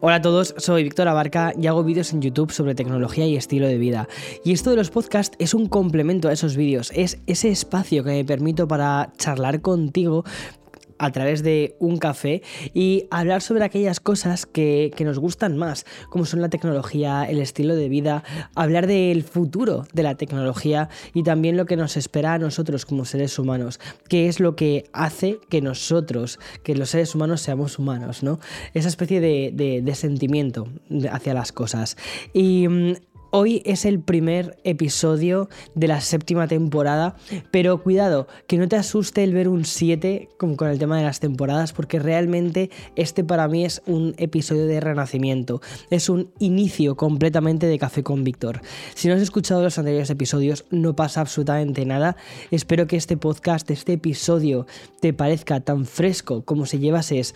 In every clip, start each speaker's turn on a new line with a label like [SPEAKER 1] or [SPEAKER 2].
[SPEAKER 1] Hola a todos, soy Víctor Abarca y hago vídeos en YouTube sobre tecnología y estilo de vida. Y esto de los podcasts es un complemento a esos vídeos, es ese espacio que me permito para charlar contigo a través de un café y hablar sobre aquellas cosas que, nos gustan más, como son la tecnología, el estilo de vida, hablar del futuro de la tecnología y también lo que nos espera a nosotros como seres humanos, qué es lo que hace que nosotros, que los seres humanos seamos humanos, ¿no? Esa especie de, de sentimiento hacia las cosas. Y mm, Hoy es el primer episodio de la séptima temporada, pero cuidado, que no te asuste el ver un 7 con, el tema de las temporadas, porque realmente este para mí es un episodio de renacimiento, es un inicio completamente de Café con Víctor. Si no has escuchado los anteriores episodios, no pasa absolutamente nada. Espero que este podcast, este episodio, te parezca tan fresco como si llevases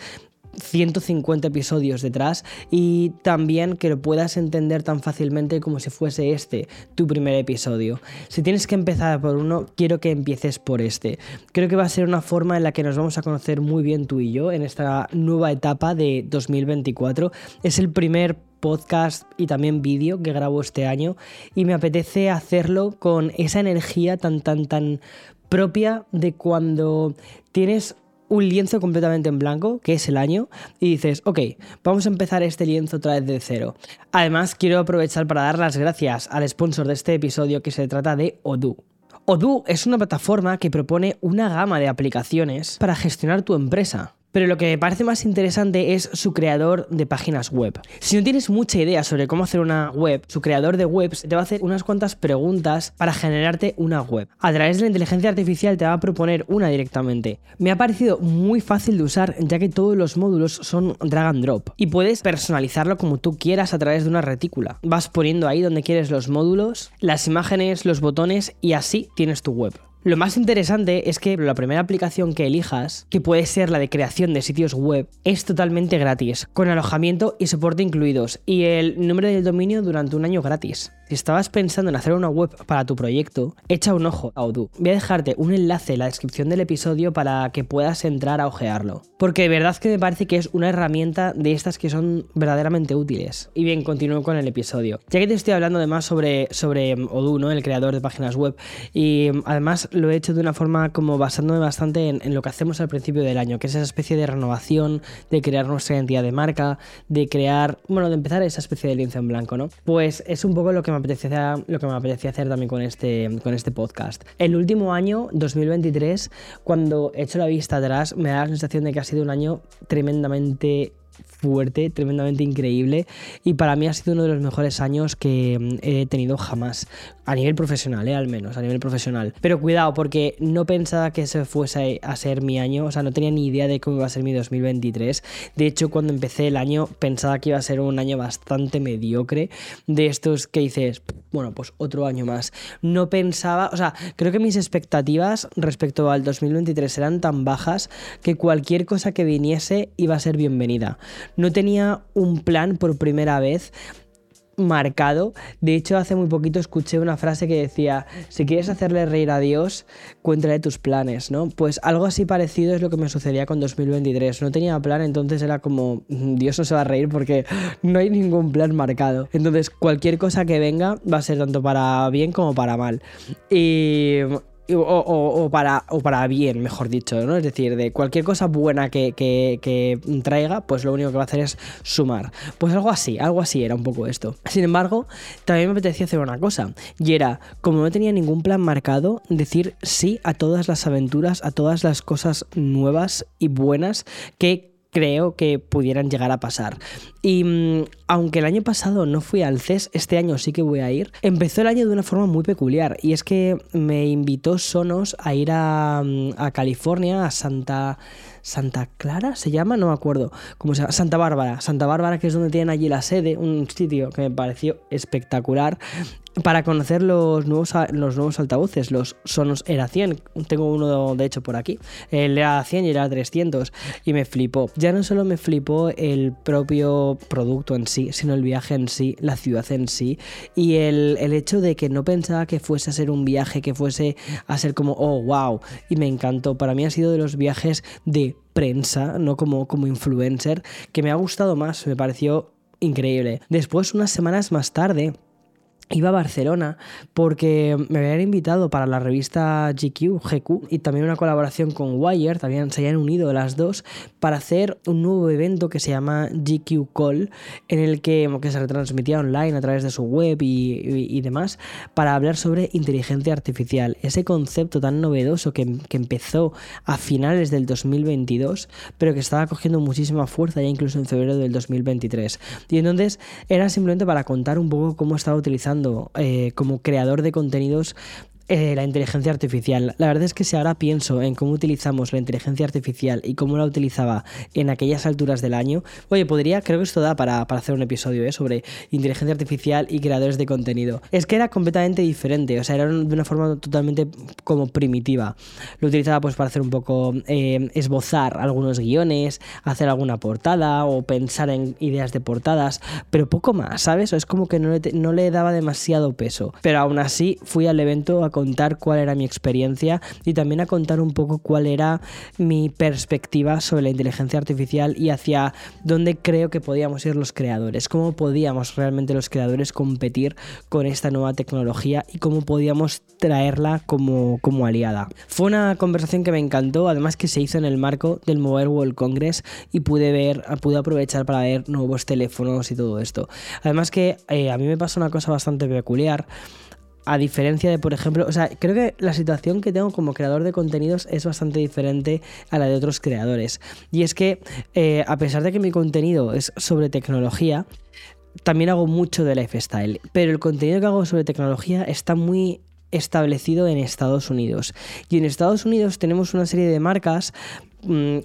[SPEAKER 1] 150 episodios detrás y también que lo puedas entender tan fácilmente como si fuese este tu primer episodio. Si tienes que empezar por uno, quiero que empieces por este. Creo que va a ser una forma en la que nos vamos a conocer muy bien tú y yo en esta nueva etapa de 2024. Es el primer podcast y también vídeo que grabo este año y me apetece hacerlo con esa energía tan tan tan propia de cuando tienes un lienzo completamente en blanco, que es el año, y dices, ok, vamos a empezar este lienzo otra vez de cero. Además, quiero aprovechar para dar las gracias al sponsor de este episodio que se trata de Odoo. Odoo es una plataforma que propone una gama de aplicaciones para gestionar tu empresa. Pero lo que me parece más interesante es su creador de páginas web. Si no tienes mucha idea sobre cómo hacer una web, su creador de webs te va a hacer unas cuantas preguntas para generarte una web. A través de la inteligencia artificial te va a proponer una directamente. Me ha parecido muy fácil de usar ya que todos los módulos son drag and drop y puedes personalizarlo como tú quieras a través de una retícula. Vas poniendo ahí donde quieres los módulos, las imágenes, los botones y así tienes tu web. Lo más interesante es que la primera aplicación que elijas, que puede ser la de creación de sitios web, es totalmente gratis, con alojamiento y soporte incluidos, y el nombre del dominio durante un año gratis. Si estabas pensando en hacer una web para tu proyecto, echa un ojo a Odoo. Voy a dejarte un enlace en la descripción del episodio para que puedas entrar a ojearlo. Porque de verdad que me parece que es una herramienta de estas que son verdaderamente útiles. Y bien, continúo con el episodio. Ya que te estoy hablando además sobre, sobre Odoo, ¿no? el creador de páginas web, y además lo he hecho de una forma como basándome bastante en, en lo que hacemos al principio del año, que es esa especie de renovación, de crear nuestra identidad de marca, de crear, bueno, de empezar esa especie de lienzo en blanco, ¿no? Pues es un poco lo que me apetecía, lo que me apetecía hacer también con este, con este podcast. El último año, 2023, cuando he hecho la vista atrás, me da la sensación de que ha sido un año tremendamente fuerte, tremendamente increíble y para mí ha sido uno de los mejores años que mm, he tenido jamás, a nivel profesional, ¿eh? al menos, a nivel profesional. Pero cuidado, porque no pensaba que ese fuese a ser mi año, o sea, no tenía ni idea de cómo iba a ser mi 2023. De hecho, cuando empecé el año pensaba que iba a ser un año bastante mediocre, de estos que dices, bueno, pues otro año más. No pensaba, o sea, creo que mis expectativas respecto al 2023 eran tan bajas que cualquier cosa que viniese iba a ser bienvenida no tenía un plan por primera vez marcado. De hecho, hace muy poquito escuché una frase que decía, si quieres hacerle reír a Dios, cuéntale tus planes, ¿no? Pues algo así parecido es lo que me sucedía con 2023. No tenía plan, entonces era como, mm, Dios no se va a reír porque no hay ningún plan marcado. Entonces, cualquier cosa que venga va a ser tanto para bien como para mal. Y o, para, o para bien, mejor dicho, ¿no? Es decir, de cualquier cosa buena que, traiga, pues lo único que va a hacer es sumar. Pues algo así, algo así era un poco esto. Sin embargo, también me apetecía hacer una cosa, y era, como no tenía ningún plan marcado, decir sí a todas las aventuras, a todas las cosas nuevas y buenas que creo que pudieran llegar a pasar. Y mm, aunque el año pasado no fui al CES, este año sí que voy a ir. Empezó el año de una forma muy peculiar y es que me invitó Sonos a ir a, mm, a California, a Santa... Santa Clara se llama, no me acuerdo cómo se llama, Santa Bárbara, Santa Bárbara que es donde tienen allí la sede, un sitio que me pareció espectacular para conocer los nuevos, los nuevos altavoces, los Sonos Era 100. Tengo uno de hecho por aquí. El Era 100 y Era 300 y me flipó. Ya no solo me flipó el propio producto en sí, sino el viaje en sí, la ciudad en sí y el, el hecho de que no pensaba que fuese a ser un viaje, que fuese a ser como, oh, wow, y me encantó. Para mí ha sido de los viajes de prensa, no como, como influencer, que me ha gustado más, me pareció increíble. Después, unas semanas más tarde, Iba a Barcelona porque me habían invitado para la revista GQ, GQ y también una colaboración con Wire, también se habían unido las dos para hacer un nuevo evento que se llama GQ Call, en el que, que se retransmitía online a través de su web y, demás, para hablar sobre inteligencia artificial, ese concepto tan novedoso que, que, empezó a finales del 2022, pero que estaba cogiendo muchísima fuerza ya incluso en febrero del 2023. Y entonces era simplemente para contar un poco cómo estaba utilizando eh, como creador de contenidos eh, la inteligencia artificial. La verdad es que si ahora pienso en cómo utilizamos la inteligencia artificial y cómo la utilizaba en aquellas alturas del año, oye, podría, creo que esto da para, hacer un episodio ¿eh? sobre inteligencia artificial y creadores de contenido. Es que era completamente diferente, o sea, era de una forma totalmente como primitiva. Lo utilizaba pues para hacer un poco, eh, esbozar algunos guiones, hacer alguna portada o pensar en ideas de portadas, pero poco más, ¿sabes? es como que no le, no le daba demasiado peso. Pero aún así fui al evento a contar cuál era mi experiencia y también a contar un poco cuál era mi perspectiva sobre la inteligencia artificial y hacia dónde creo que podíamos ir los creadores, cómo podíamos realmente los creadores competir con esta nueva tecnología y cómo podíamos traerla como, como aliada. Fue una conversación que me encantó, además que se hizo en el marco del Mobile World Congress y pude ver, pude aprovechar para ver nuevos teléfonos y todo esto. Además que eh, a mí me pasó una cosa bastante peculiar a diferencia de, por ejemplo, o sea, creo que la situación que tengo como creador de contenidos es bastante diferente a la de otros creadores. Y es que, eh, a pesar de que mi contenido es sobre tecnología, también hago mucho de lifestyle. Pero el contenido que hago sobre tecnología está muy establecido en Estados Unidos. Y en Estados Unidos tenemos una serie de marcas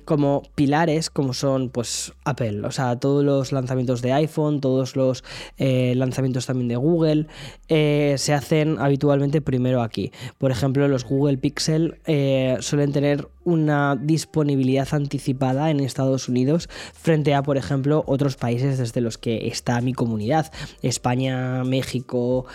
[SPEAKER 1] como pilares como son pues Apple, o sea, todos los lanzamientos de iPhone, todos los eh, lanzamientos también de Google, eh, se hacen habitualmente primero aquí. Por ejemplo, los Google Pixel eh, suelen tener una disponibilidad anticipada en Estados Unidos frente a, por ejemplo, otros países desde los que está mi comunidad. España, México,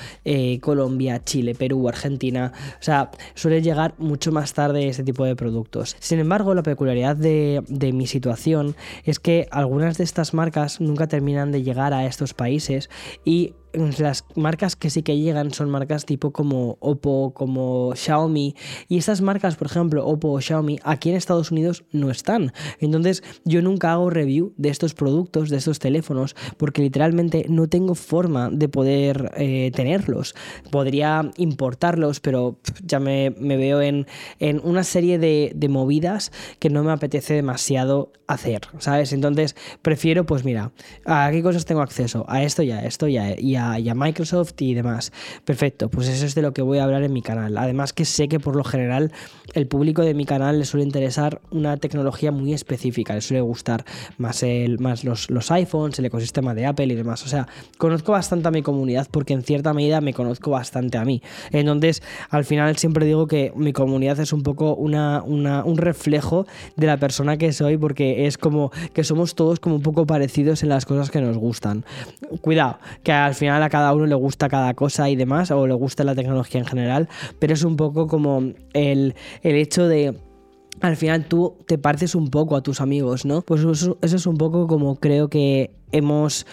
[SPEAKER 1] Colombia, Chile, Perú, Argentina. O sea, suele llegar mucho más tarde este tipo de productos. Sin embargo, la peculiaridad de, de mi situación es que algunas de estas marcas nunca terminan de llegar a estos países y las marcas que sí que llegan son marcas tipo como Oppo, como Xiaomi. Y estas marcas, por ejemplo, Oppo o Xiaomi, aquí en Estados Unidos no están. Entonces yo nunca hago review de estos productos, de estos teléfonos, porque literalmente no tengo forma de poder eh, tenerlos. Podría importarlos, pero ya me, veo en, en, una serie de, de movidas que no me apetece demasiado hacer, ¿sabes? Entonces prefiero, pues mira, a qué cosas tengo acceso, a esto ya, a esto ya, y a y a Microsoft y demás. Perfecto, pues eso es de lo que voy a hablar en mi canal. Además que sé que por lo general el público de mi canal le suele interesar una tecnología muy específica, le suele gustar más, el, más los, los iPhones, el ecosistema de Apple y demás. O sea, conozco bastante a mi comunidad porque en cierta medida me conozco bastante a mí. Entonces, al final siempre digo que mi comunidad es un poco una, una, un reflejo de la persona que soy porque es como que somos todos como un poco parecidos en las cosas que nos gustan. Cuidado, que al final a cada uno le gusta cada cosa y demás, o le gusta la tecnología en general, pero es un poco como el, el hecho de al final tú te pareces un poco a tus amigos, ¿no? Pues eso, es un poco como creo que hemos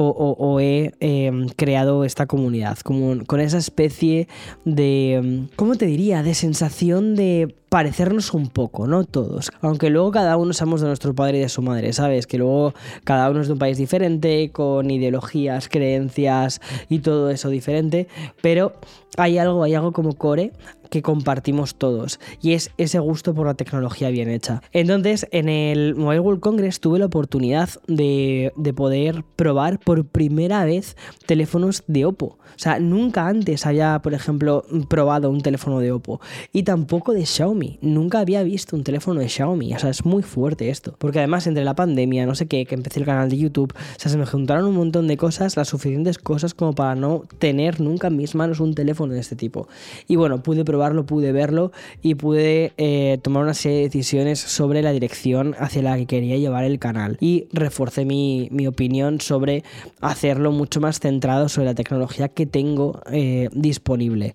[SPEAKER 1] o, he em, creado esta comunidad, como, con esa especie de, em, ¿cómo te diría?, de sensación de parecernos un poco, ¿no? Todos. Aunque luego cada uno somos de nuestro padre y de su madre, ¿sabes? Que luego cada uno es de un país diferente, con ideologías, creencias y todo eso diferente, pero hay algo, hay algo como core que compartimos todos y es ese gusto por la tecnología bien hecha. Entonces, en el Mobile World Congress tuve la oportunidad de, de poder probar por primera vez teléfonos de Oppo. O sea, nunca antes había, por ejemplo, probado un teléfono de Oppo y tampoco de Xiaomi. Nunca había visto un teléfono de Xiaomi. O sea, es muy fuerte esto. Porque además, entre la pandemia, no sé qué, que empecé el canal de YouTube, o sea, se me juntaron un montón de cosas, las suficientes cosas como para no tener nunca en mis manos un teléfono de este tipo. Y bueno, pude probarlo, pude verlo y pude eh, tomar una serie de decisiones sobre la dirección hacia la que quería llevar el canal. Y reforcé mi, mi opinión sobre hacerlo mucho más centrado sobre la tecnología que tengo eh, disponible.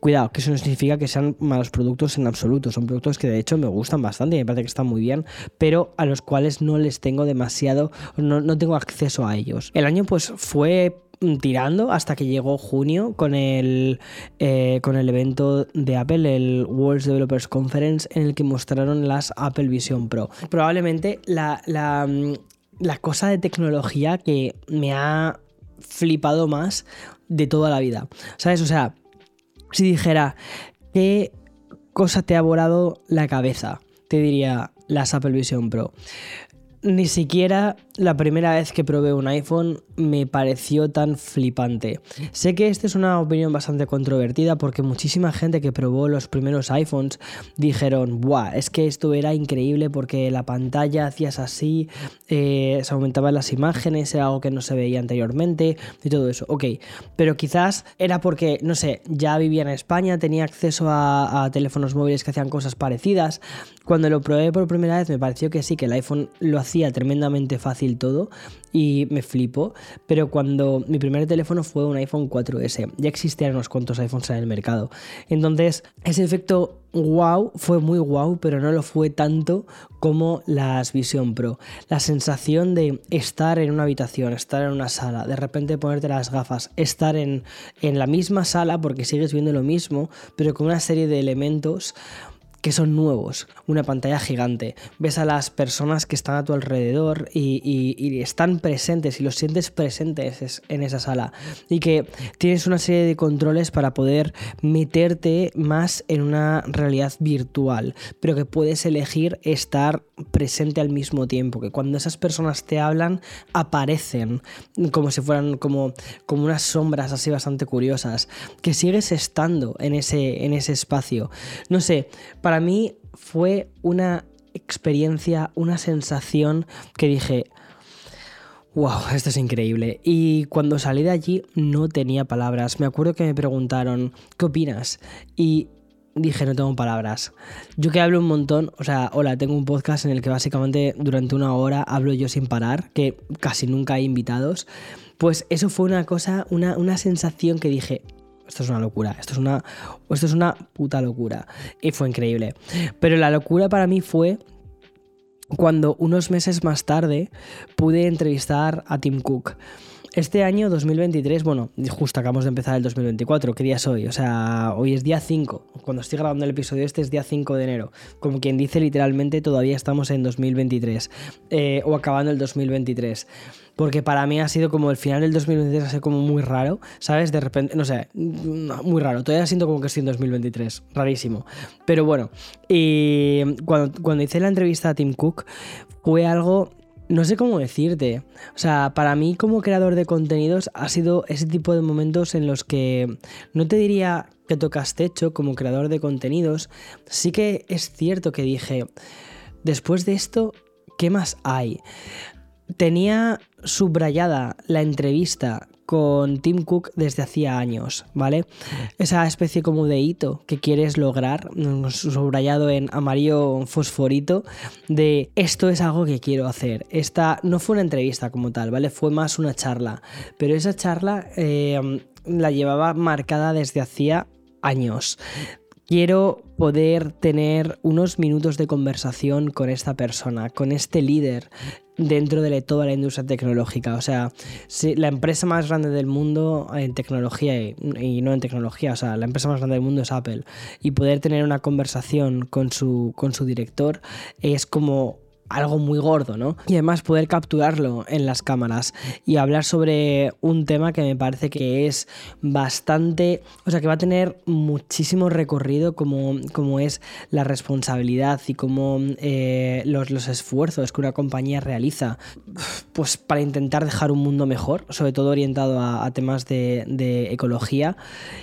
[SPEAKER 1] Cuidado, que eso no significa que sean malos productos en absoluto. Son productos que de hecho me gustan bastante y me parece que están muy bien, pero a los cuales no les tengo demasiado, no, no tengo acceso a ellos. El año pues fue tirando hasta que llegó junio con el, eh, con el evento de Apple, el World Developers Conference, en el que mostraron las Apple Vision Pro. Probablemente la, la, la cosa de tecnología que me ha flipado más de toda la vida. ¿Sabes? O sea, si dijera, ¿qué cosa te ha volado la cabeza? Te diría las Apple Vision Pro. Ni siquiera la primera vez que probé un iPhone me pareció tan flipante. Sé que esta es una opinión bastante controvertida porque muchísima gente que probó los primeros iPhones dijeron, ¡buah! Es que esto era increíble porque la pantalla hacías así, eh, se aumentaban las imágenes, era algo que no se veía anteriormente y todo eso. Ok, pero quizás era porque, no sé, ya vivía en España, tenía acceso a, a teléfonos móviles que hacían cosas parecidas. Cuando lo probé por primera vez me pareció que sí, que el iPhone lo hacía tremendamente fácil todo y me flipo. Pero cuando mi primer teléfono fue un iPhone 4S, ya existían unos cuantos iPhones en el mercado. Entonces, ese efecto wow fue muy wow, pero no lo fue tanto como las Vision Pro. La sensación de estar en una habitación, estar en una sala, de repente ponerte las gafas, estar en, en la misma sala porque sigues viendo lo mismo, pero con una serie de elementos que son nuevos, una pantalla gigante, ves a las personas que están a tu alrededor y, están presentes y los sientes presentes en esa sala y que tienes una serie de controles para poder meterte más en una realidad virtual, pero que puedes elegir estar presente al mismo tiempo, que cuando esas personas te hablan aparecen como si fueran como, como unas sombras así bastante curiosas, que sigues estando en ese, en ese espacio. No sé, para para mí fue una experiencia, una sensación que dije, wow, esto es increíble. Y cuando salí de allí no tenía palabras. Me acuerdo que me preguntaron, ¿qué opinas? Y dije, no tengo palabras. Yo que hablo un montón, o sea, hola, tengo un podcast en el que básicamente durante una hora hablo yo sin parar, que casi nunca hay invitados. Pues eso fue una cosa, una, una sensación que dije, esto es una locura, esto es una, esto es una puta locura. Y fue increíble. Pero la locura para mí fue cuando unos meses más tarde pude entrevistar a Tim Cook. Este año 2023, bueno, justo acabamos de empezar el 2024, ¿qué día es hoy? O sea, hoy es día 5, cuando estoy grabando el episodio este es día 5 de enero, como quien dice literalmente todavía estamos en 2023, eh, o acabando el 2023 porque para mí ha sido como el final del 2023 ha sido como muy raro, ¿sabes? De repente, no sé, muy raro, todavía siento como que estoy en 2023, rarísimo. Pero bueno, y cuando, cuando hice la entrevista a Tim Cook fue algo no sé cómo decirte. O sea, para mí como creador de contenidos ha sido ese tipo de momentos en los que no te diría que tocas techo como creador de contenidos. Sí que es cierto que dije, después de esto, ¿qué más hay? Tenía subrayada la entrevista con Tim Cook desde hacía años, ¿vale? Esa especie como de hito que quieres lograr, mm, subrayado en amarillo fosforito, de esto es algo que quiero hacer. Esta no fue una entrevista como tal, ¿vale? Fue más una charla, pero esa charla eh, la llevaba marcada desde hacía años quiero poder tener unos minutos de conversación con esta persona, con este líder dentro de toda la industria tecnológica. O sea, la empresa más grande del mundo en tecnología y, no en tecnología, o sea, la empresa más grande del mundo es Apple. Y poder tener una conversación con su, con su director es como algo muy gordo, ¿no? Y además poder capturarlo en las cámaras y hablar sobre un tema que me parece que es bastante, o sea, que va a tener muchísimo recorrido como, como es la responsabilidad y como eh, los, los esfuerzos que una compañía realiza pues para intentar dejar un mundo mejor, sobre todo orientado a, temas de, ecología.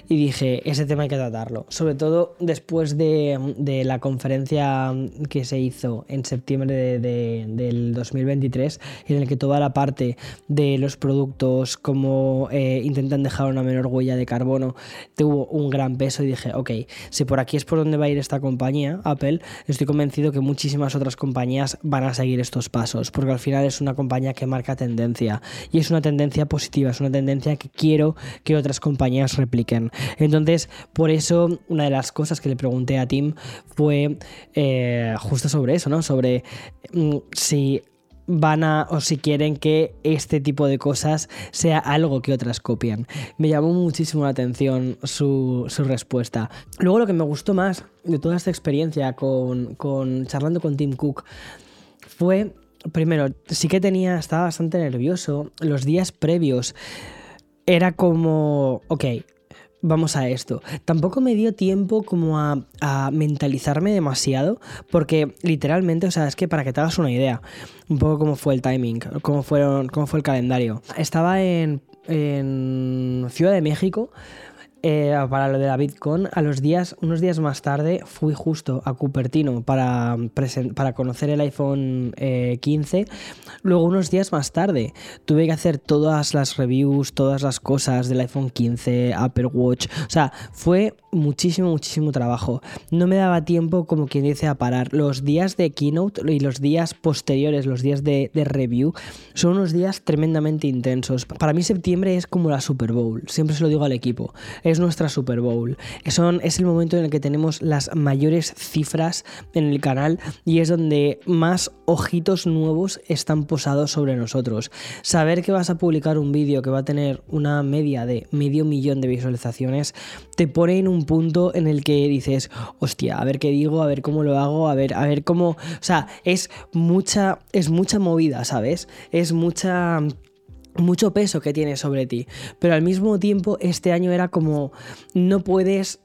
[SPEAKER 1] Y dije, ese tema hay que tratarlo, sobre todo después de, la conferencia que se hizo en septiembre del 2023, en el que toda la parte de los productos, como eh, intentan dejar una menor huella de carbono, tuvo un gran peso y dije, ok, si por aquí es por donde va a ir esta compañía, Apple, estoy convencido que muchísimas otras compañías van a seguir estos pasos, porque al final es una compañía que marca tendencia y es una tendencia positiva, es una tendencia que quiero que otras compañías repliquen. Entonces, por eso, una de las cosas que le pregunté a Tim fue eh, justo sobre eso, ¿no? Sobre si van a o si quieren que este tipo de cosas sea algo que otras copian. Me llamó muchísimo la atención su, respuesta. Luego lo que me gustó más de toda esta experiencia con, con charlando con Tim Cook fue, primero, sí que tenía, estaba bastante nervioso. Los días previos era como, ok, vamos a esto. Tampoco me dio tiempo como a, mentalizarme demasiado, porque literalmente, o sea, es que para que te hagas una idea, un poco cómo fue el timing, cómo, fueron, cómo fue el calendario. Estaba en, en Ciudad de México eh, para lo de la Bitcoin, a los días, unos días más tarde, fui justo a Cupertino para, para conocer el iPhone 15. Eh, Luego, unos días más tarde, tuve que hacer todas las reviews, todas las cosas del iPhone 15, Apple Watch. O sea, fue muchísimo, muchísimo trabajo. No me daba tiempo, como quien dice, a parar. Los días de keynote y los días posteriores, los días de, review, son unos días tremendamente intensos. Para mí, septiembre es como la Super Bowl. Siempre se lo digo al equipo nuestra Super Bowl. Es el momento en el que tenemos las mayores cifras en el canal y es donde más ojitos nuevos están posados sobre nosotros. Saber que vas a publicar un vídeo que va a tener una media de medio millón de visualizaciones te pone en un punto en el que dices, hostia, a ver qué digo, a ver cómo lo hago, a ver, a ver cómo. O sea, es mucha, es mucha movida, ¿sabes? Es mucha mucho peso que tiene sobre ti. Pero al mismo tiempo, este año era como, no puedes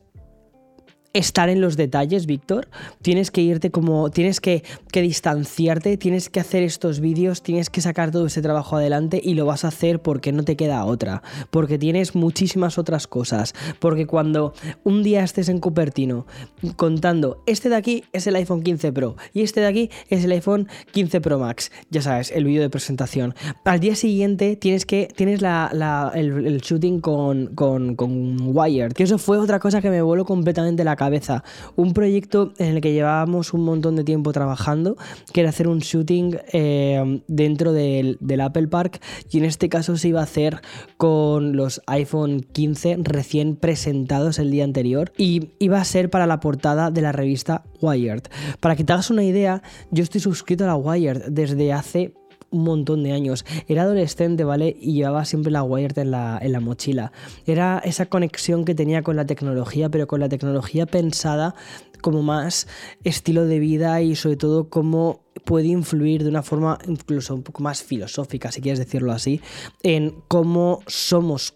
[SPEAKER 1] estar en los detalles, Víctor. Tienes que irte como, tienes que, que, distanciarte, tienes que hacer estos vídeos, tienes que sacar todo ese trabajo adelante y lo vas a hacer porque no te queda otra, porque tienes muchísimas otras cosas, porque cuando un día estés en Cupertino contando, este de aquí es el iPhone 15 Pro y este de aquí es el iPhone 15 Pro Max, ya sabes, el vídeo de presentación. Al día siguiente tienes que, tienes la, el, shooting con, con, con Wired, que eso fue otra cosa que me voló completamente la cabeza un proyecto en el que llevábamos un montón de tiempo trabajando, que era hacer un shooting eh, dentro del, Apple Park y en este caso se iba a hacer con los iPhone 15 recién presentados el día anterior y iba a ser para la portada de la revista Wired. Para que te hagas una idea, yo estoy suscrito a la Wired desde hace un montón de años. Era adolescente, ¿vale? Y llevaba siempre la Wired en la, en la mochila. Era esa conexión que tenía con la tecnología, pero con la tecnología pensada como más estilo de vida y sobre todo cómo puede influir de una forma incluso un poco más filosófica, si quieres decirlo así, en cómo somos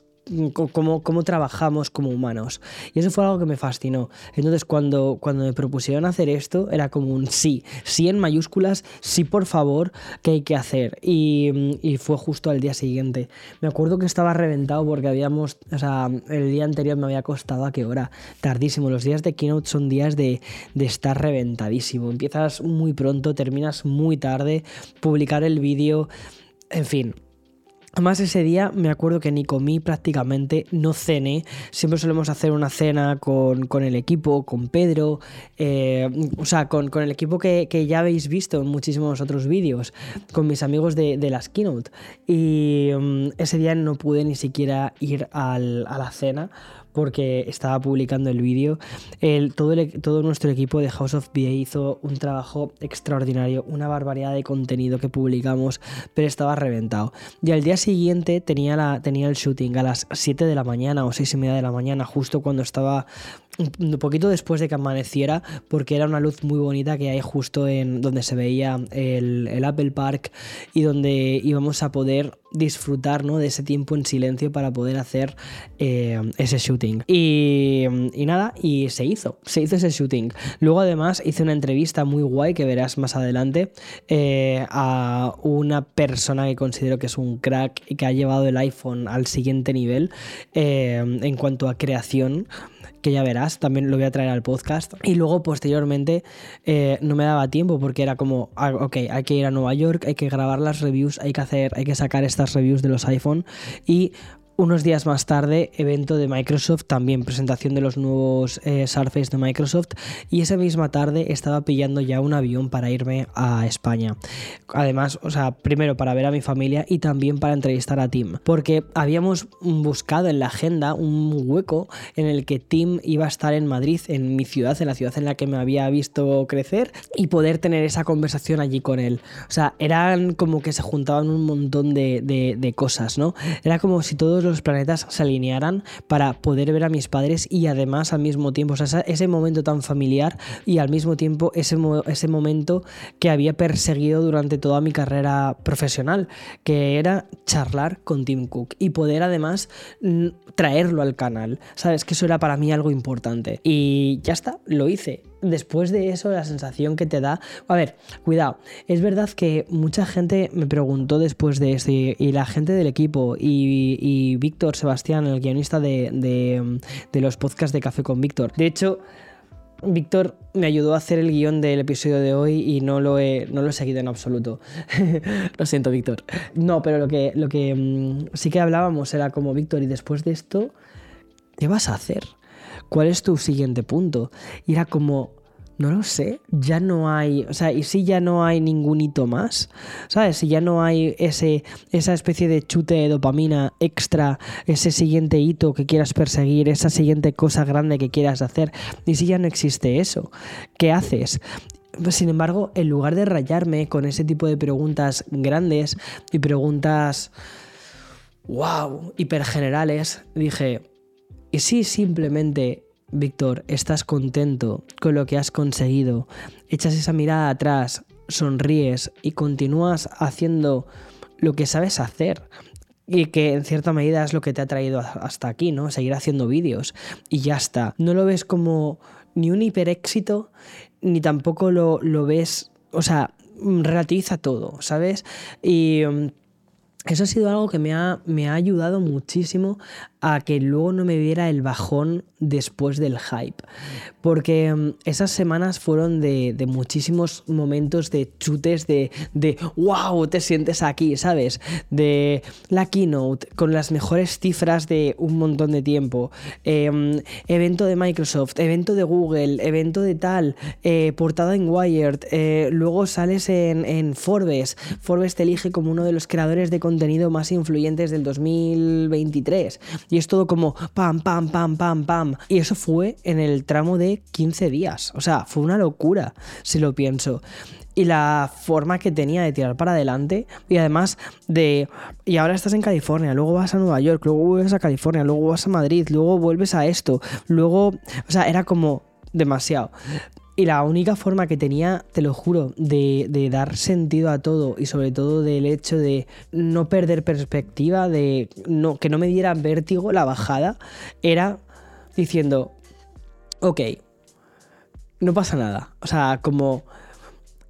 [SPEAKER 1] cómo, cómo, trabajamos como humanos. Y eso fue algo que me fascinó. Entonces, cuando, cuando me propusieron hacer esto, era como un sí, sí en mayúsculas, sí por favor, que hay que hacer. Y, y fue justo al día siguiente. Me acuerdo que estaba reventado porque habíamos, o sea, el día anterior me había costado a qué hora, tardísimo. Los días de keynote son días de, de estar reventadísimo. Empiezas muy pronto, terminas muy tarde, publicar el vídeo, en fin Además ese día me acuerdo que ni comí prácticamente, no cené. Siempre solemos hacer una cena con, el equipo, con Pedro, eh, o sea, con, el equipo que, ya habéis visto en muchísimos otros vídeos, con mis amigos de, de las keynote. Y mm, ese día no pude ni siquiera ir a la cena porque estaba publicando el vídeo. Todo, e, todo nuestro equipo de House of BA hizo un trabajo extraordinario, una barbaridad de contenido que publicamos, pero estaba reventado. Y al día siguiente tenía, la, tenía el shooting a las 7 de la mañana o 6 y media de la mañana, justo cuando estaba un poquito después de que amaneciera, porque era una luz muy bonita que hay justo en donde se veía el, Apple Park y donde íbamos a poder disfrutar ¿no? de ese tiempo en silencio para poder hacer eh, ese shooting. Y, y, nada, y se hizo, se hizo ese shooting. Luego además hice una entrevista muy guay que verás más adelante eh, a una persona que considero que es un crack y que ha llevado el iPhone al siguiente nivel eh, en cuanto a creación que ya verás, también lo voy a traer al podcast. Y luego posteriormente eh, no me daba tiempo porque era como, ah, ok, hay que ir a Nueva York, hay que grabar las reviews, hay que hacer, hay que sacar estas reviews de los iPhone y unos días más tarde, evento de Microsoft, también presentación de los nuevos eh, Surface de Microsoft. Y esa misma tarde estaba pillando ya un avión para irme a España. Además, o sea, primero para ver a mi familia y también para entrevistar a Tim. Porque habíamos buscado en la agenda un hueco en el que Tim iba a estar en Madrid, en mi ciudad, en la ciudad en la que me había visto crecer, y poder tener esa conversación allí con él. O sea, eran como que se juntaban un montón de, de cosas, ¿no? Era como si todos los los planetas se alinearan para poder ver a mis padres y además al mismo tiempo, ese momento tan familiar y al mismo tiempo ese, ese momento que había perseguido durante toda mi carrera profesional, que era charlar con Tim Cook y poder además traerlo al canal. Sabes que eso era para mí algo importante. Y ya está, lo hice después de eso, la sensación que te da. A ver, cuidado. Es verdad que mucha gente me preguntó después de esto, y, la gente del equipo, y, Víctor Sebastián, el guionista de, los podcasts de Café con Víctor. De hecho. Víctor me ayudó a hacer el guion del episodio de hoy y no lo he, no lo he seguido en absoluto. lo siento, Víctor. No, pero lo que, lo que mm, sí que hablábamos era como, Víctor, y después de esto, ¿qué vas a hacer? ¿Cuál es tu siguiente punto? Y era como, no lo sé, ya no hay, o sea, y si ya no hay ningún hito más, ¿sabes? Si ya no hay ese, esa especie de chute de dopamina extra, ese siguiente hito que quieras perseguir, esa siguiente cosa grande que quieras hacer, y si ya no existe eso, ¿qué haces? Sin embargo, en lugar de rayarme con ese tipo de preguntas grandes y preguntas, wow, hipergenerales, dije, y si simplemente, Víctor, estás contento con lo que has conseguido, echas esa mirada atrás, sonríes y continúas haciendo lo que sabes hacer, y que en cierta medida es lo que te ha traído hasta aquí, ¿no? Seguir haciendo vídeos y ya está. No lo ves como ni un hiper éxito, ni tampoco lo, lo ves, o sea, relativiza todo, ¿sabes? Y mm, eso ha sido algo que me ha, me ha ayudado muchísimo a que luego no me viera el bajón después del hype. Porque mm, esas semanas fueron de, muchísimos momentos de chutes de, de wow, te sientes aquí, ¿sabes? De la keynote con las mejores cifras de un montón de tiempo. Em, evento de Microsoft, evento de Google, evento de tal, eh, portada en Wired. Eh, luego sales en, en Forbes. Forbes te elige como uno de los creadores de contenido más influyentes del 2023 y es todo como pam, pam, pam, pam, pam. Y eso fue en el tramo de 15 días. O sea, fue una locura, si lo pienso y la forma que tenía de tirar para adelante y además de y ahora estás en California, luego vas a Nueva York, luego vuelves a California, luego vas a Madrid, luego vuelves a esto, luego, o sea, era como demasiado. Y la única forma que tenía, te lo juro, de, dar sentido a todo y sobre todo del hecho de no perder perspectiva, de no, que no me diera vértigo la bajada, era diciendo, ok, no pasa nada. O sea, como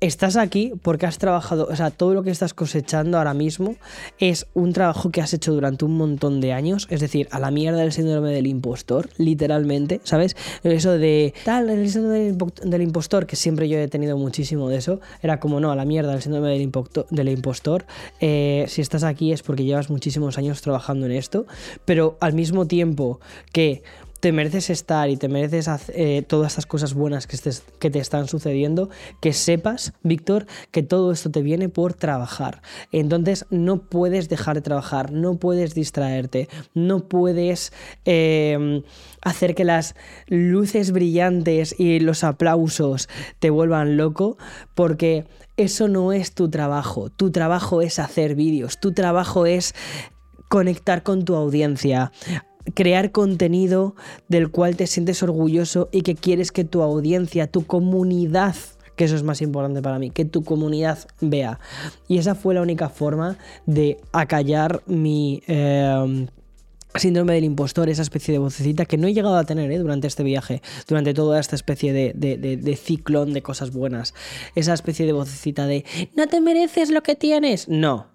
[SPEAKER 1] estás aquí porque has trabajado, o sea, todo lo que estás cosechando ahora mismo es un trabajo que has hecho durante un montón de años, es decir, a la mierda del síndrome del impostor, literalmente, ¿sabes? Eso de tal, el síndrome del impostor, que siempre yo he tenido muchísimo de eso, era como no, a la mierda del síndrome del, impostor, eh, si estás aquí es porque llevas muchísimos años trabajando en esto, pero al mismo tiempo que te mereces estar y te mereces eh, todas estas cosas buenas que, que te están sucediendo, que sepas, Víctor, que todo esto te viene por trabajar. Entonces no puedes dejar de trabajar, no puedes distraerte, no puedes em, hacer que las luces brillantes y los aplausos te vuelvan loco, porque eso no es tu trabajo. Tu trabajo es hacer vídeos, tu trabajo es conectar con tu audiencia. Crear contenido del cual te sientes orgulloso y que quieres que tu audiencia, tu comunidad que eso es más importante para mí, que tu comunidad vea. Y esa fue la única forma de acallar mi eh, síndrome del impostor, esa especie de vocecita que no he llegado a tener ¿eh? durante este viaje, durante toda esta especie de, de, ciclón de cosas buenas. Esa especie de vocecita de, no te mereces lo que tienes. No,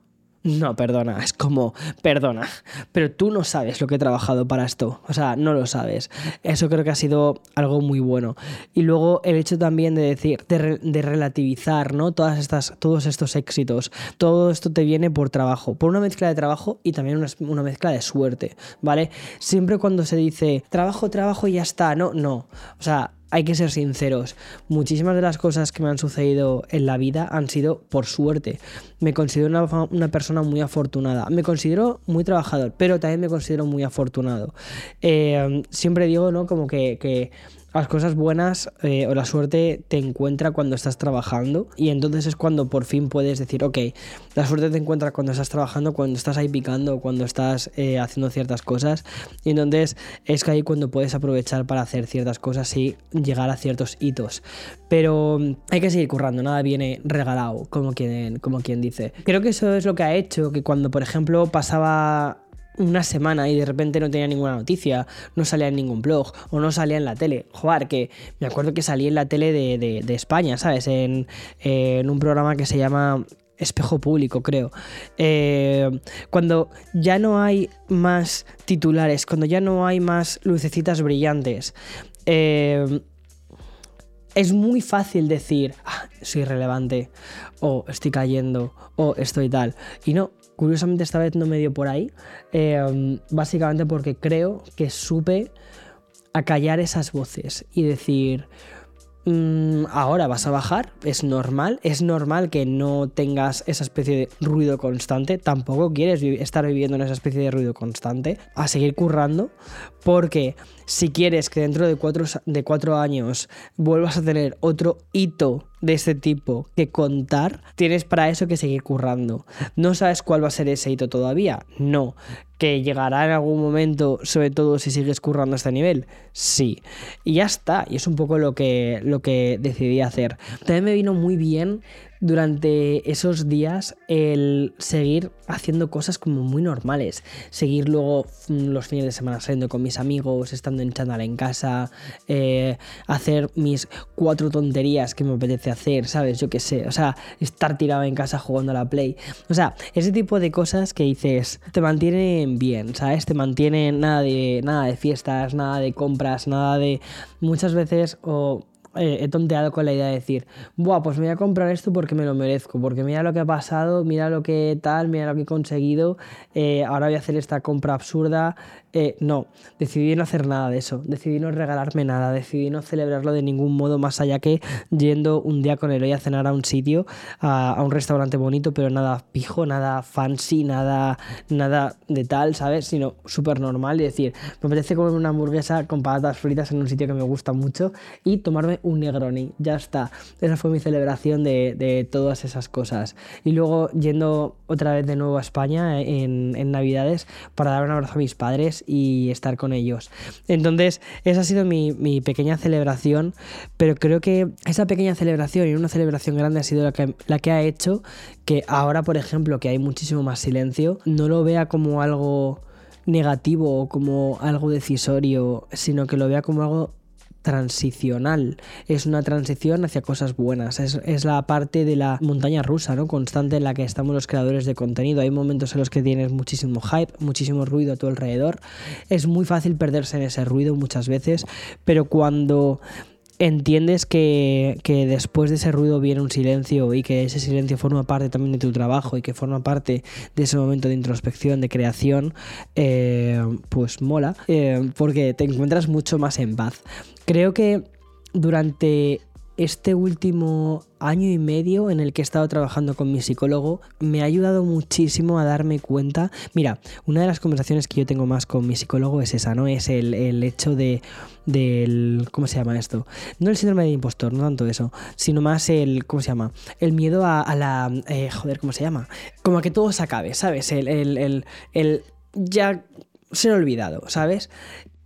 [SPEAKER 1] no, perdona, es como, perdona, pero tú no sabes lo que he trabajado para esto, o sea, no lo sabes. Eso creo que ha sido algo muy bueno. Y luego el hecho también de decir, de, relativizar, ¿no? Todas estas, todos estos éxitos, todo esto te viene por trabajo, por una mezcla de trabajo y también una, una mezcla de suerte, ¿vale? Siempre cuando se dice trabajo, trabajo y ya está, no, no. O sea, hay que ser sinceros, muchísimas de las cosas que me han sucedido en la vida han sido por suerte. Me considero una, persona muy afortunada, me considero muy trabajador, pero también me considero muy afortunado. Eh, siempre digo, ¿no? Como que, que las cosas buenas eh, o la suerte te encuentra cuando estás trabajando y entonces es cuando por fin puedes decir, ok, la suerte te encuentra cuando estás trabajando, cuando estás ahí picando, cuando estás eh, haciendo ciertas cosas y entonces es que ahí cuando puedes aprovechar para hacer ciertas cosas y llegar a ciertos hitos. Pero mm, hay que seguir currando, nada viene regalado, como quien, como quien dice. Creo que eso es lo que ha hecho que cuando, por ejemplo, pasaba una semana y de repente no tenía ninguna noticia, no salía en ningún blog o no salía en la tele. Joder, que me acuerdo que salí en la tele de, España, ¿sabes? En, un programa que se llama Espejo Público, creo. Eh, cuando ya no hay más titulares, cuando ya no hay más lucecitas brillantes. Eh, es muy fácil decir, ah, soy relevante, o estoy cayendo, o estoy tal. Y no, Curiosamente esta vez no me dio por ahí, em, básicamente porque creo que supe acallar esas voces y decir, mm, ahora vas a bajar, es normal, es normal que no tengas esa especie de ruido constante, tampoco quieres estar viviendo en esa especie de ruido constante, a seguir currando, porque si quieres que dentro de cuatro, de cuatro años vuelvas a tener otro hito de este tipo que contar, tienes para eso que seguir currando. ¿No sabes cuál va a ser ese hito todavía? No. ¿Que llegará en algún momento, sobre todo si sigues currando a este nivel? Sí. Y ya está. Y es un poco lo que, lo que decidí hacer. También me vino muy bien durante esos días el seguir haciendo cosas como muy normales. Seguir luego mm, los fines de semana saliendo con mis amigos, estando en chándal en casa, eh, hacer mis cuatro tonterías que me apetece hacer, ¿sabes? Yo qué sé, o sea, estar tirado en casa jugando a la Play. O sea, ese tipo de cosas que dices, te mantienen bien, ¿sabes? Te mantienen nada de, nada de fiestas, nada de compras, nada de... Muchas veces o eh, he tonteado con la idea de decir, Buah, pues me voy a comprar esto porque me lo merezco, porque mira lo que ha pasado, mira lo que tal, mira lo que he conseguido, eh, ahora voy a hacer esta compra absurda, eh, no, decidí no hacer nada de eso, decidí no regalarme nada, decidí no celebrarlo de ningún modo más allá que yendo un día con Eloy a cenar a un sitio, a, un restaurante bonito, pero nada pijo, nada fancy, nada, nada de tal, ¿sabes? Sino súper normal y decir, me apetece comer una hamburguesa con patatas fritas en un sitio que me gusta mucho y tomarme un Negroni, ya está. Esa fue mi celebración de, todas esas cosas. Y luego yendo otra vez de nuevo a España en, en Navidades para dar un abrazo a mis padres y estar con ellos. Entonces, esa ha sido mi, pequeña celebración, pero creo que esa pequeña celebración y una celebración grande ha sido la que, la que ha hecho que ahora, por ejemplo, que hay muchísimo más silencio, no lo vea como algo negativo o como algo decisorio, sino que lo vea como algo transicional, es una transición hacia cosas buenas, es, la parte de la montaña rusa, ¿no? Constante en la que estamos los creadores de contenido. Hay momentos en los que tienes muchísimo hype, muchísimo ruido a tu alrededor. Es muy fácil perderse en ese ruido muchas veces, pero cuando entiendes que, después de ese ruido viene un silencio y que ese silencio forma parte también de tu trabajo y que forma parte de ese momento de introspección, de creación, eh, pues mola, eh, porque te encuentras mucho más en paz. Creo que durante este último año y medio en el que he estado trabajando con mi psicólogo me ha ayudado muchísimo a darme cuenta. Mira, una de las conversaciones que yo tengo más con mi psicólogo es esa, ¿no? Es el, hecho de. del. ¿Cómo se llama esto? No el síndrome de impostor, no tanto eso, sino más el. ¿Cómo se llama? El miedo a, la. Eh, joder, ¿cómo se llama? Como a que todo se acabe, ¿sabes? el, el, el, el ya ser olvidado, ¿sabes?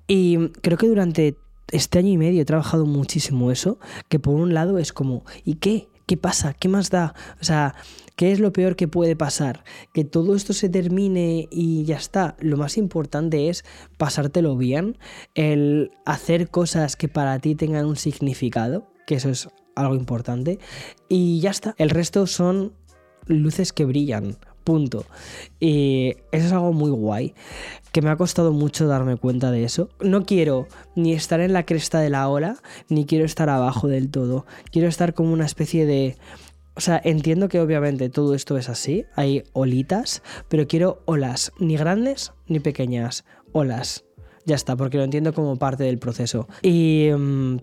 [SPEAKER 1] Y creo que durante este año y medio he trabajado muchísimo eso, que por un lado es como, ¿y qué? ¿Qué pasa? ¿Qué más da? O sea, ¿qué es lo peor que puede pasar? Que todo esto se termine y ya está. Lo más importante es pasártelo bien, el hacer cosas que para ti tengan un significado, que eso es algo importante, y ya está. El resto son luces que brillan. Punto. Y eso es algo muy guay, que me ha costado mucho darme cuenta de eso. No quiero ni estar en la cresta de la ola, ni quiero estar abajo del todo. Quiero estar como una especie de... O sea, entiendo que obviamente todo esto es así, hay olitas, pero quiero olas, ni grandes ni pequeñas, olas. Ya está, porque lo entiendo como parte del proceso. Y mm,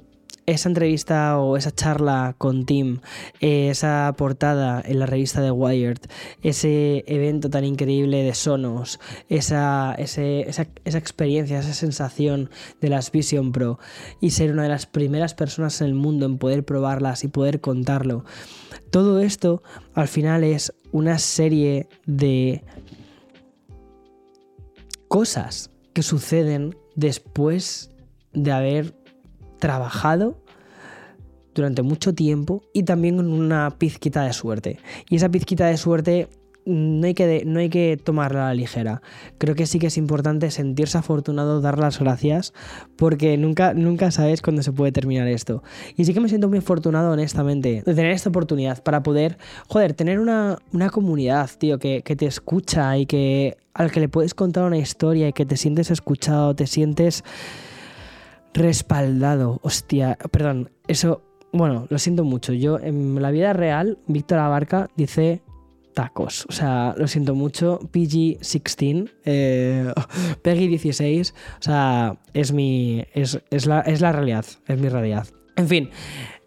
[SPEAKER 1] esa entrevista o esa charla con Tim, esa portada en la revista de Wired, ese evento tan increíble de Sonos, esa, esa, experiencia, esa sensación de las Vision Pro y ser una de las primeras personas en el mundo en poder probarlas y poder contarlo. Todo esto al final es una serie de cosas que suceden después de haber trabajado durante mucho tiempo y también con una pizquita de suerte. Y esa pizquita de suerte no hay, que no hay que tomarla a la ligera. Creo que sí que es importante sentirse afortunado, dar las gracias, porque nunca, nunca sabes cuándo se puede terminar esto. Y sí que me siento muy afortunado, honestamente, de tener esta oportunidad para poder, joder, tener una, comunidad, tío, que, que te escucha y que al que le puedes contar una historia y que te sientes escuchado, te sientes respaldado. Hostia, perdón, eso, bueno, lo siento mucho. Yo en la vida real, Víctor Abarca dice tacos. O sea, lo siento mucho. PG-16, eh, Peggy 16. O sea, es mi. Es, la, es la realidad. Es mi realidad. En fin,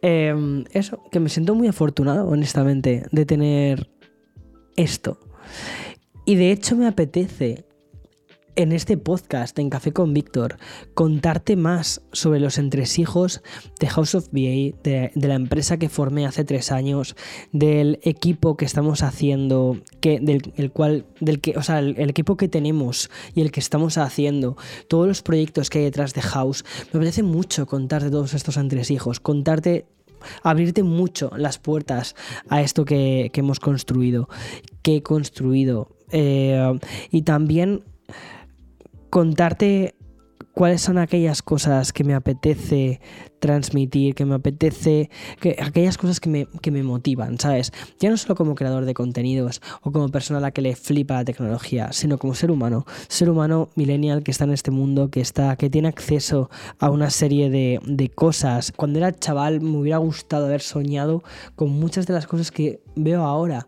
[SPEAKER 1] em, eso, que me siento muy afortunado, honestamente, de tener esto. Y de hecho me apetece en este podcast, en Café con Víctor, contarte más sobre los entresijos de House of BA, de, la empresa que formé hace tres años, del equipo que estamos haciendo, que, del el cual, del que, o sea, el, equipo que tenemos y el que estamos haciendo, todos los proyectos que hay detrás de House. Me apetece mucho contarte todos estos entresijos, contarte abrirte mucho las puertas a esto que, hemos construido, que he construido. Eh, y también contarte cuáles son aquellas cosas que me apetece transmitir, que me apetece, que, aquellas cosas que me, que me, motivan, ¿sabes? Ya no solo como creador de contenidos o como persona a la que le flipa la tecnología, sino como ser humano, ser humano millennial que está en este mundo, que está, que tiene acceso a una serie de, de cosas. Cuando era chaval me hubiera gustado haber soñado con muchas de las cosas que veo ahora.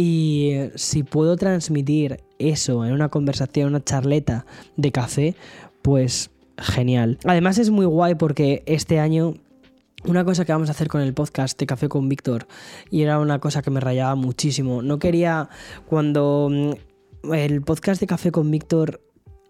[SPEAKER 1] Y si puedo transmitir eso en una conversación, una charleta de café, pues genial. Además es muy guay porque este año una cosa que vamos a hacer con el podcast de Café con Víctor, y era una cosa que me rayaba muchísimo, no quería cuando mm, el podcast de Café con Víctor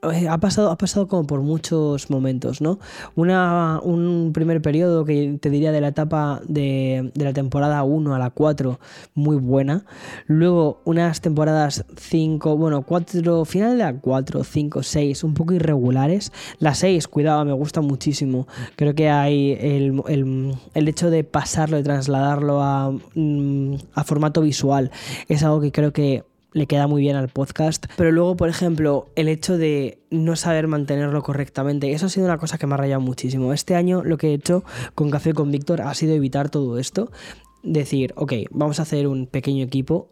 [SPEAKER 1] ha pasado, ha pasado como por muchos momentos, ¿no? Una, un primer periodo que te diría de la etapa de, de la temporada 1 a la 4, muy buena. Luego unas temporadas 5, bueno, 4, final de la 4, 5, 6, un poco irregulares. La 6, cuidado, me gusta muchísimo. Creo que hay el, el, el hecho de pasarlo, de trasladarlo a, mm, a formato visual, es algo que creo que le queda muy bien al podcast. Pero luego, por ejemplo, el hecho de no saber mantenerlo correctamente, eso ha sido una cosa que me ha rayado muchísimo. Este año lo que he hecho con Café con Víctor ha sido evitar todo esto. Decir, ok, vamos a hacer un pequeño equipo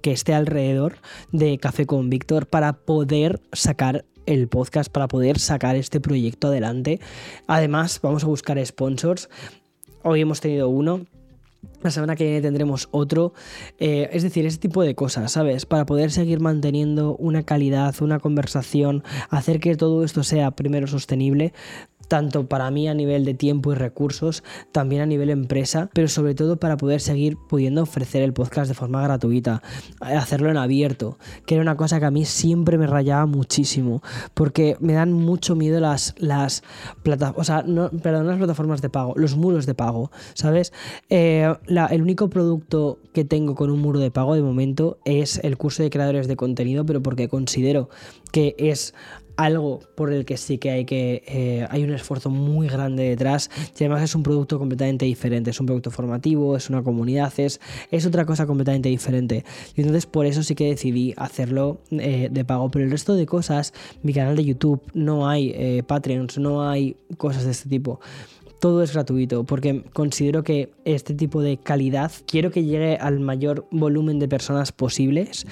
[SPEAKER 1] que esté alrededor de Café con Víctor para poder sacar el podcast, para poder sacar este proyecto adelante. Además, vamos a buscar sponsors. Hoy hemos tenido uno, la semana que viene tendremos otro. Eh, es decir, ese tipo de cosas, ¿sabes? Para poder seguir manteniendo una calidad, una conversación, hacer que todo esto sea primero sostenible, tanto para mí a nivel de tiempo y recursos, también a nivel empresa, pero sobre todo para poder seguir pudiendo ofrecer el podcast de forma gratuita, hacerlo en abierto, que era una cosa que a mí siempre me rayaba muchísimo, porque me dan mucho miedo las, las plataformas, o sea, las plataformas de pago, los muros de pago, ¿sabes? Eh, el único producto que tengo con un muro de pago de momento es el curso de creadores de contenido, pero porque considero que es algo por el que sí que hay que eh, hay un esfuerzo muy grande detrás. Y además es un producto completamente diferente. Es un producto formativo es una comunidad es, es otra cosa completamente diferente. Y entonces por eso sí que decidí hacerlo eh, de pago. Pero el resto de cosas mi canal de YouTube no hay eh, Patreons no hay cosas de este tipo. Todo es gratuito porque considero que este tipo de calidad quiero que llegue al mayor volumen de personas posibles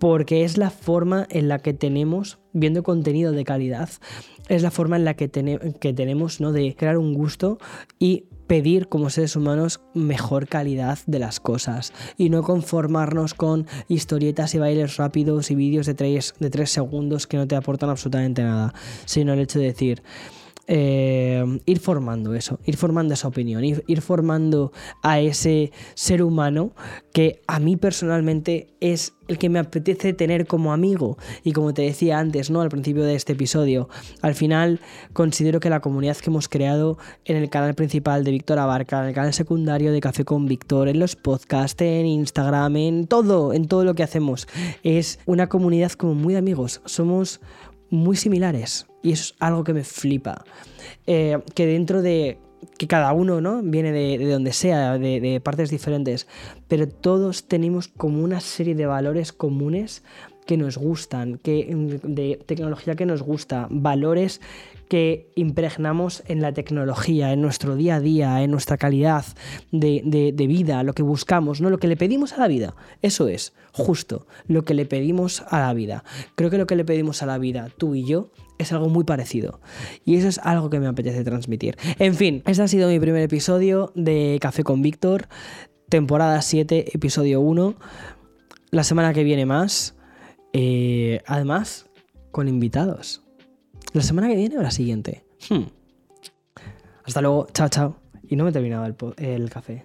[SPEAKER 1] porque es la forma en la que tenemos, viendo contenido de calidad, es la forma en la que, que tenemos ¿no? de crear un gusto y pedir como seres humanos mejor calidad de las cosas y no conformarnos con historietas y bailes rápidos y vídeos de 3, de 3 segundos que no te aportan absolutamente nada, sino el hecho de decir, eh, ir formando eso, ir formando esa opinión, ir, formando a ese ser humano que a mí personalmente es el que me apetece tener como amigo. Y como te decía antes, ¿no? Al principio de este episodio, al final considero que la comunidad que hemos creado en el canal principal de Víctor Abarca, en el canal secundario de Café con Víctor, en los podcasts, en Instagram, en todo, en todo lo que hacemos, es una comunidad como muy de amigos. Somos muy similares. Y eso es algo que me flipa. Eh, que dentro de que cada uno ¿no? viene de, donde sea, de, de, partes diferentes, pero todos tenemos como una serie de valores comunes que nos gustan, que, de tecnología que nos gusta, valores que impregnamos en la tecnología, en nuestro día a día, en nuestra calidad de, vida, lo que buscamos, ¿no? lo que le pedimos a la vida. Eso es, justo, lo que le pedimos a la vida. Creo que lo que le pedimos a la vida, tú y yo, es algo muy parecido. Y eso es algo que me apetece transmitir. En fin, este ha sido mi primer episodio de Café con Víctor, temporada 7, episodio 1. La semana que viene más. Eh, además, con invitados. ¿La semana que viene o la siguiente? Hmm. Hasta luego, chao, chao. Y no me he terminado el, el café.